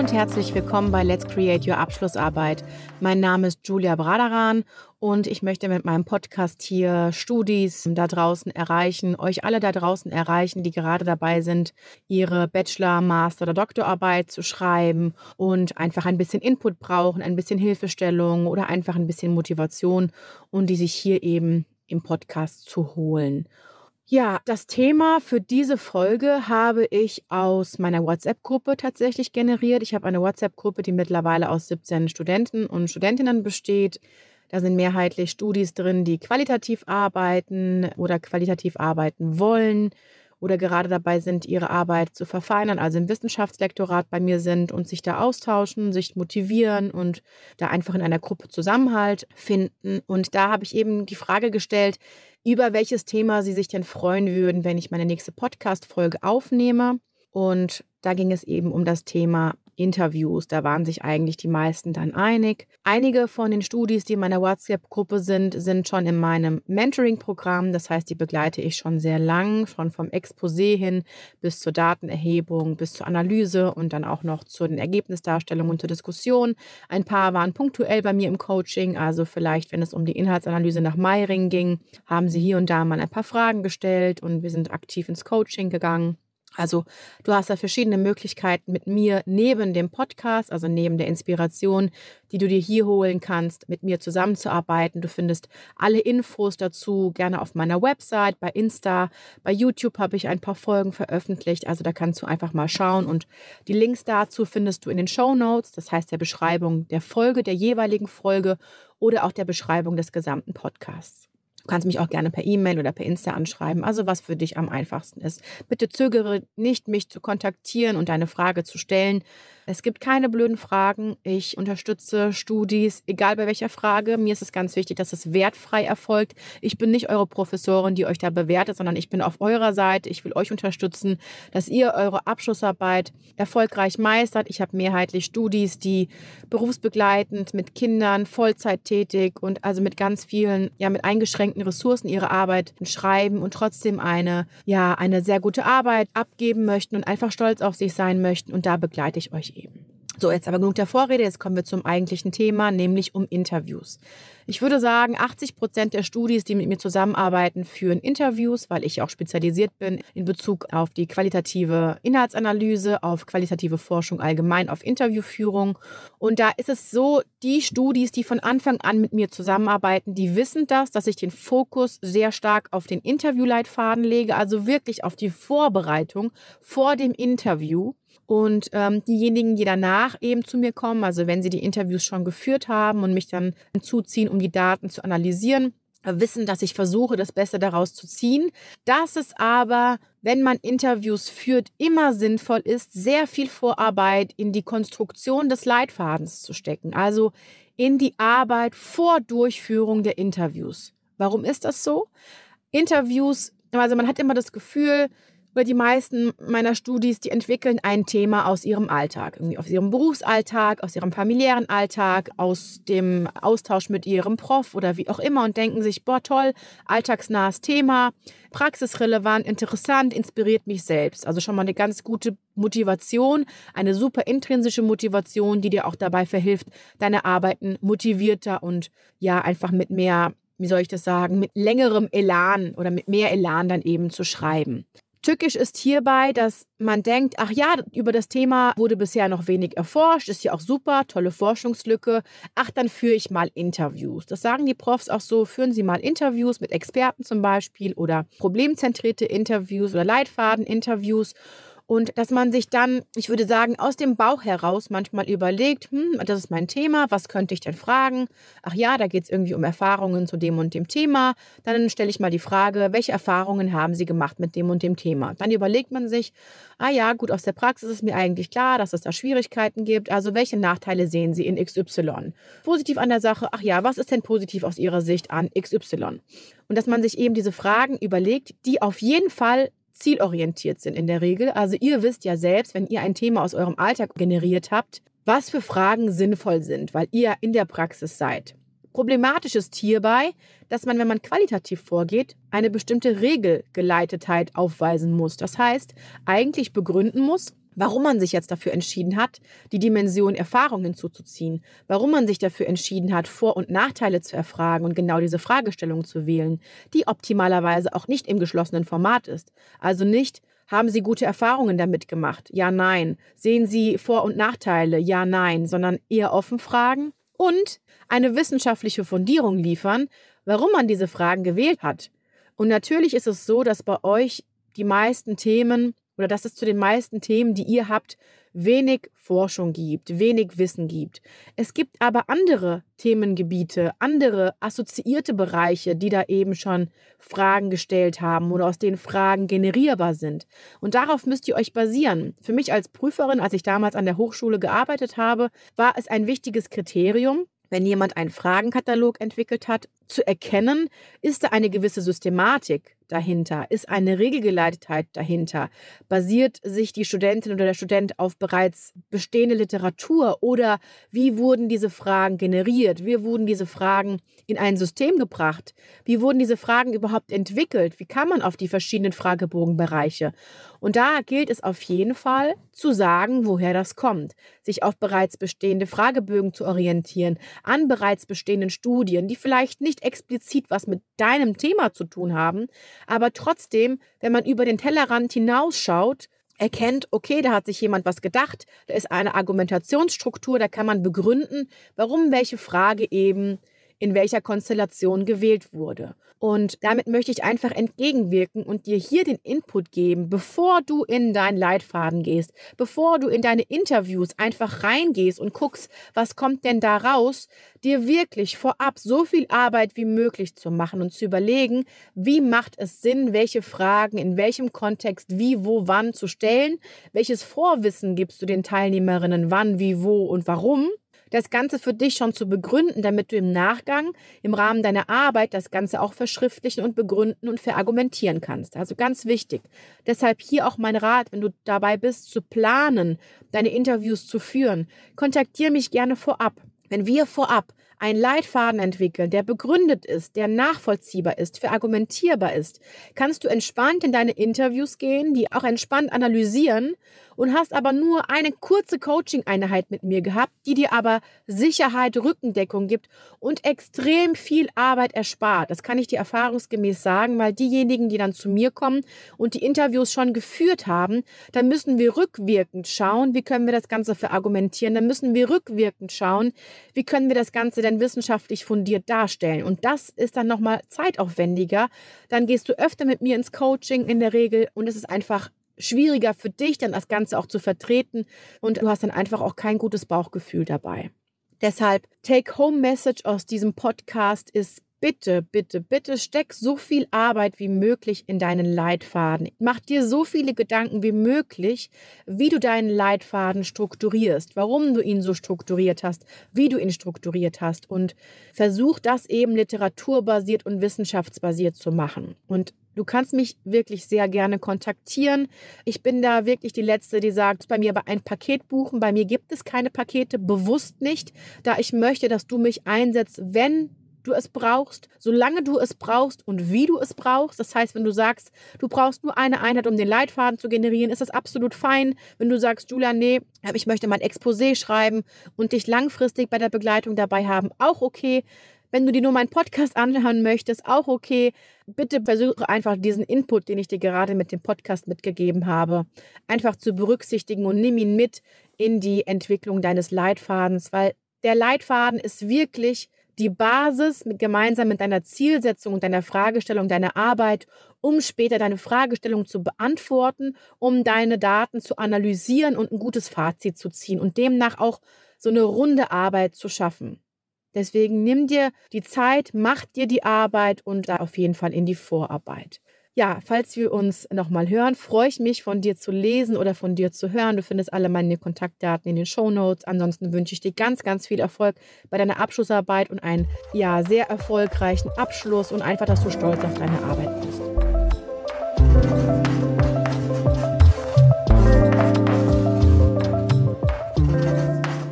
und herzlich willkommen bei Let's Create Your Abschlussarbeit. Mein Name ist Julia Bradaran und ich möchte mit meinem Podcast hier Studis da draußen erreichen, euch alle da draußen erreichen, die gerade dabei sind, ihre Bachelor-, Master- oder Doktorarbeit zu schreiben und einfach ein bisschen Input brauchen, ein bisschen Hilfestellung oder einfach ein bisschen Motivation und die sich hier eben im Podcast zu holen. Ja, das Thema für diese Folge habe ich aus meiner WhatsApp-Gruppe tatsächlich generiert. Ich habe eine WhatsApp-Gruppe, die mittlerweile aus 17 Studenten und Studentinnen besteht. Da sind mehrheitlich Studis drin, die qualitativ arbeiten oder qualitativ arbeiten wollen oder gerade dabei sind, ihre Arbeit zu verfeinern, also im Wissenschaftslektorat bei mir sind und sich da austauschen, sich motivieren und da einfach in einer Gruppe Zusammenhalt finden. Und da habe ich eben die Frage gestellt, über welches Thema Sie sich denn freuen würden, wenn ich meine nächste Podcast-Folge aufnehme. Und da ging es eben um das Thema Interviews. Da waren sich eigentlich die meisten dann einig. Einige von den Studis, die in meiner WhatsApp-Gruppe sind, sind schon in meinem Mentoring-Programm. Das heißt, die begleite ich schon sehr lang, schon vom Exposé hin bis zur Datenerhebung, bis zur Analyse und dann auch noch zu den Ergebnisdarstellungen und zur Diskussion. Ein paar waren punktuell bei mir im Coaching. Also vielleicht, wenn es um die Inhaltsanalyse nach Meiring ging, haben sie hier und da mal ein paar Fragen gestellt und wir sind aktiv ins Coaching gegangen. Also du hast da verschiedene Möglichkeiten mit mir neben dem Podcast, also neben der Inspiration, die du dir hier holen kannst, mit mir zusammenzuarbeiten. Du findest alle Infos dazu gerne auf meiner Website, bei Insta, bei YouTube habe ich ein paar Folgen veröffentlicht. Also da kannst du einfach mal schauen und die Links dazu findest du in den Show Notes, das heißt der Beschreibung der Folge, der jeweiligen Folge oder auch der Beschreibung des gesamten Podcasts. Du kannst mich auch gerne per E-Mail oder per Insta anschreiben, also was für dich am einfachsten ist. Bitte zögere nicht, mich zu kontaktieren und deine Frage zu stellen. Es gibt keine blöden Fragen. Ich unterstütze Studis, egal bei welcher Frage. Mir ist es ganz wichtig, dass es wertfrei erfolgt. Ich bin nicht eure Professorin, die euch da bewertet, sondern ich bin auf eurer Seite. Ich will euch unterstützen, dass ihr eure Abschlussarbeit erfolgreich meistert. Ich habe mehrheitlich Studis, die berufsbegleitend mit Kindern, Vollzeit tätig und also mit ganz vielen, ja, mit eingeschränkten Ressourcen ihre Arbeit schreiben und trotzdem eine, ja, eine sehr gute Arbeit abgeben möchten und einfach stolz auf sich sein möchten. Und da begleite ich euch eben. So, jetzt aber genug der Vorrede, jetzt kommen wir zum eigentlichen Thema, nämlich um Interviews. Ich würde sagen, 80 Prozent der Studis, die mit mir zusammenarbeiten, führen Interviews, weil ich auch spezialisiert bin in Bezug auf die qualitative Inhaltsanalyse, auf qualitative Forschung allgemein, auf Interviewführung. Und da ist es so, die Studis, die von Anfang an mit mir zusammenarbeiten, die wissen das, dass ich den Fokus sehr stark auf den Interviewleitfaden lege, also wirklich auf die Vorbereitung vor dem Interview und ähm, diejenigen, die danach eben zu mir kommen, also wenn sie die Interviews schon geführt haben und mich dann zuziehen, um die Daten zu analysieren, wissen, dass ich versuche, das Beste daraus zu ziehen. Dass es aber, wenn man Interviews führt, immer sinnvoll ist, sehr viel Vorarbeit in die Konstruktion des Leitfadens zu stecken. Also in die Arbeit vor Durchführung der Interviews. Warum ist das so? Interviews, also man hat immer das Gefühl, weil die meisten meiner Studis, die entwickeln ein Thema aus ihrem Alltag, irgendwie aus ihrem Berufsalltag, aus ihrem familiären Alltag, aus dem Austausch mit ihrem Prof oder wie auch immer und denken sich, boah, toll, alltagsnahes Thema, praxisrelevant, interessant, inspiriert mich selbst. Also schon mal eine ganz gute Motivation, eine super intrinsische Motivation, die dir auch dabei verhilft, deine Arbeiten motivierter und ja, einfach mit mehr wie soll ich das sagen, mit längerem Elan oder mit mehr Elan dann eben zu schreiben. Tückisch ist hierbei, dass man denkt, ach ja, über das Thema wurde bisher noch wenig erforscht, ist ja auch super, tolle Forschungslücke. Ach, dann führe ich mal Interviews. Das sagen die Profs auch so, führen Sie mal Interviews mit Experten zum Beispiel oder problemzentrierte Interviews oder Leitfaden-Interviews. Und dass man sich dann, ich würde sagen, aus dem Bauch heraus manchmal überlegt, hm, das ist mein Thema, was könnte ich denn fragen? Ach ja, da geht es irgendwie um Erfahrungen zu dem und dem Thema. Dann stelle ich mal die Frage, welche Erfahrungen haben Sie gemacht mit dem und dem Thema? Dann überlegt man sich, ah ja, gut, aus der Praxis ist mir eigentlich klar, dass es da Schwierigkeiten gibt. Also welche Nachteile sehen Sie in XY? Positiv an der Sache, ach ja, was ist denn positiv aus Ihrer Sicht an XY? Und dass man sich eben diese Fragen überlegt, die auf jeden Fall zielorientiert sind in der Regel. Also ihr wisst ja selbst, wenn ihr ein Thema aus eurem Alltag generiert habt, was für Fragen sinnvoll sind, weil ihr in der Praxis seid. Problematisch ist hierbei, dass man, wenn man qualitativ vorgeht, eine bestimmte Regelgeleitetheit aufweisen muss. Das heißt, eigentlich begründen muss, warum man sich jetzt dafür entschieden hat, die Dimension Erfahrung hinzuzuziehen, warum man sich dafür entschieden hat, Vor- und Nachteile zu erfragen und genau diese Fragestellung zu wählen, die optimalerweise auch nicht im geschlossenen Format ist. Also nicht, haben Sie gute Erfahrungen damit gemacht? Ja, nein. Sehen Sie Vor- und Nachteile? Ja, nein, sondern eher offen fragen und eine wissenschaftliche Fundierung liefern, warum man diese Fragen gewählt hat. Und natürlich ist es so, dass bei euch die meisten Themen oder dass es zu den meisten Themen, die ihr habt, wenig Forschung gibt, wenig Wissen gibt. Es gibt aber andere Themengebiete, andere assoziierte Bereiche, die da eben schon Fragen gestellt haben oder aus denen Fragen generierbar sind. Und darauf müsst ihr euch basieren. Für mich als Prüferin, als ich damals an der Hochschule gearbeitet habe, war es ein wichtiges Kriterium, wenn jemand einen Fragenkatalog entwickelt hat, zu erkennen, ist da eine gewisse Systematik dahinter, ist eine Regelgeleitetheit dahinter, basiert sich die Studentin oder der Student auf bereits bestehende Literatur oder wie wurden diese Fragen generiert, wie wurden diese Fragen in ein System gebracht, wie wurden diese Fragen überhaupt entwickelt, wie kann man auf die verschiedenen Fragebogenbereiche. Und da gilt es auf jeden Fall zu sagen, woher das kommt, sich auf bereits bestehende Fragebögen zu orientieren, an bereits bestehenden Studien, die vielleicht nicht explizit was mit deinem Thema zu tun haben, aber trotzdem, wenn man über den Tellerrand hinausschaut, erkennt, okay, da hat sich jemand was gedacht, da ist eine Argumentationsstruktur, da kann man begründen, warum welche Frage eben in welcher Konstellation gewählt wurde. Und damit möchte ich einfach entgegenwirken und dir hier den Input geben, bevor du in deinen Leitfaden gehst, bevor du in deine Interviews einfach reingehst und guckst, was kommt denn da raus, dir wirklich vorab so viel Arbeit wie möglich zu machen und zu überlegen, wie macht es Sinn, welche Fragen in welchem Kontext wie, wo, wann zu stellen, welches Vorwissen gibst du den Teilnehmerinnen, wann, wie, wo und warum das Ganze für dich schon zu begründen, damit du im Nachgang im Rahmen deiner Arbeit das Ganze auch verschriftlichen und begründen und verargumentieren kannst. Also ganz wichtig. Deshalb hier auch mein Rat, wenn du dabei bist, zu planen, deine Interviews zu führen, kontaktiere mich gerne vorab. Wenn wir vorab einen Leitfaden entwickeln, der begründet ist, der nachvollziehbar ist, verargumentierbar ist, kannst du entspannt in deine Interviews gehen, die auch entspannt analysieren und hast aber nur eine kurze Coaching-Einheit mit mir gehabt, die dir aber Sicherheit, Rückendeckung gibt und extrem viel Arbeit erspart. Das kann ich dir erfahrungsgemäß sagen, weil diejenigen, die dann zu mir kommen und die Interviews schon geführt haben, dann müssen wir rückwirkend schauen, wie können wir das Ganze verargumentieren, dann müssen wir rückwirkend schauen, wie können wir das Ganze denn wissenschaftlich fundiert darstellen. Und das ist dann nochmal zeitaufwendiger. Dann gehst du öfter mit mir ins Coaching in der Regel und es ist einfach schwieriger für dich, dann das Ganze auch zu vertreten und du hast dann einfach auch kein gutes Bauchgefühl dabei. Deshalb, Take-Home-Message aus diesem Podcast ist, bitte, bitte, bitte steck so viel Arbeit wie möglich in deinen Leitfaden. Mach dir so viele Gedanken wie möglich, wie du deinen Leitfaden strukturierst, warum du ihn so strukturiert hast, wie du ihn strukturiert hast und versuch das eben literaturbasiert und wissenschaftsbasiert zu machen. Und Du kannst mich wirklich sehr gerne kontaktieren. Ich bin da wirklich die Letzte, die sagt, bei mir ein Paket buchen. Bei mir gibt es keine Pakete, bewusst nicht, da ich möchte, dass du mich einsetzt, wenn du es brauchst, solange du es brauchst und wie du es brauchst. Das heißt, wenn du sagst, du brauchst nur eine Einheit, um den Leitfaden zu generieren, ist das absolut fein. Wenn du sagst, Julia, nee, ich möchte mein Exposé schreiben und dich langfristig bei der Begleitung dabei haben, auch okay. Wenn du dir nur meinen Podcast anhören möchtest, auch okay. Bitte versuche einfach diesen Input, den ich dir gerade mit dem Podcast mitgegeben habe, einfach zu berücksichtigen und nimm ihn mit in die Entwicklung deines Leitfadens, weil der Leitfaden ist wirklich die Basis mit, gemeinsam mit deiner Zielsetzung und deiner Fragestellung, deiner Arbeit, um später deine Fragestellung zu beantworten, um deine Daten zu analysieren und ein gutes Fazit zu ziehen und demnach auch so eine runde Arbeit zu schaffen. Deswegen nimm dir die Zeit, mach dir die Arbeit und da auf jeden Fall in die Vorarbeit. Ja, falls wir uns nochmal hören, freue ich mich, von dir zu lesen oder von dir zu hören. Du findest alle meine Kontaktdaten in den Show Notes. Ansonsten wünsche ich dir ganz, ganz viel Erfolg bei deiner Abschlussarbeit und einen ja, sehr erfolgreichen Abschluss und einfach, dass du stolz auf deine Arbeit bist.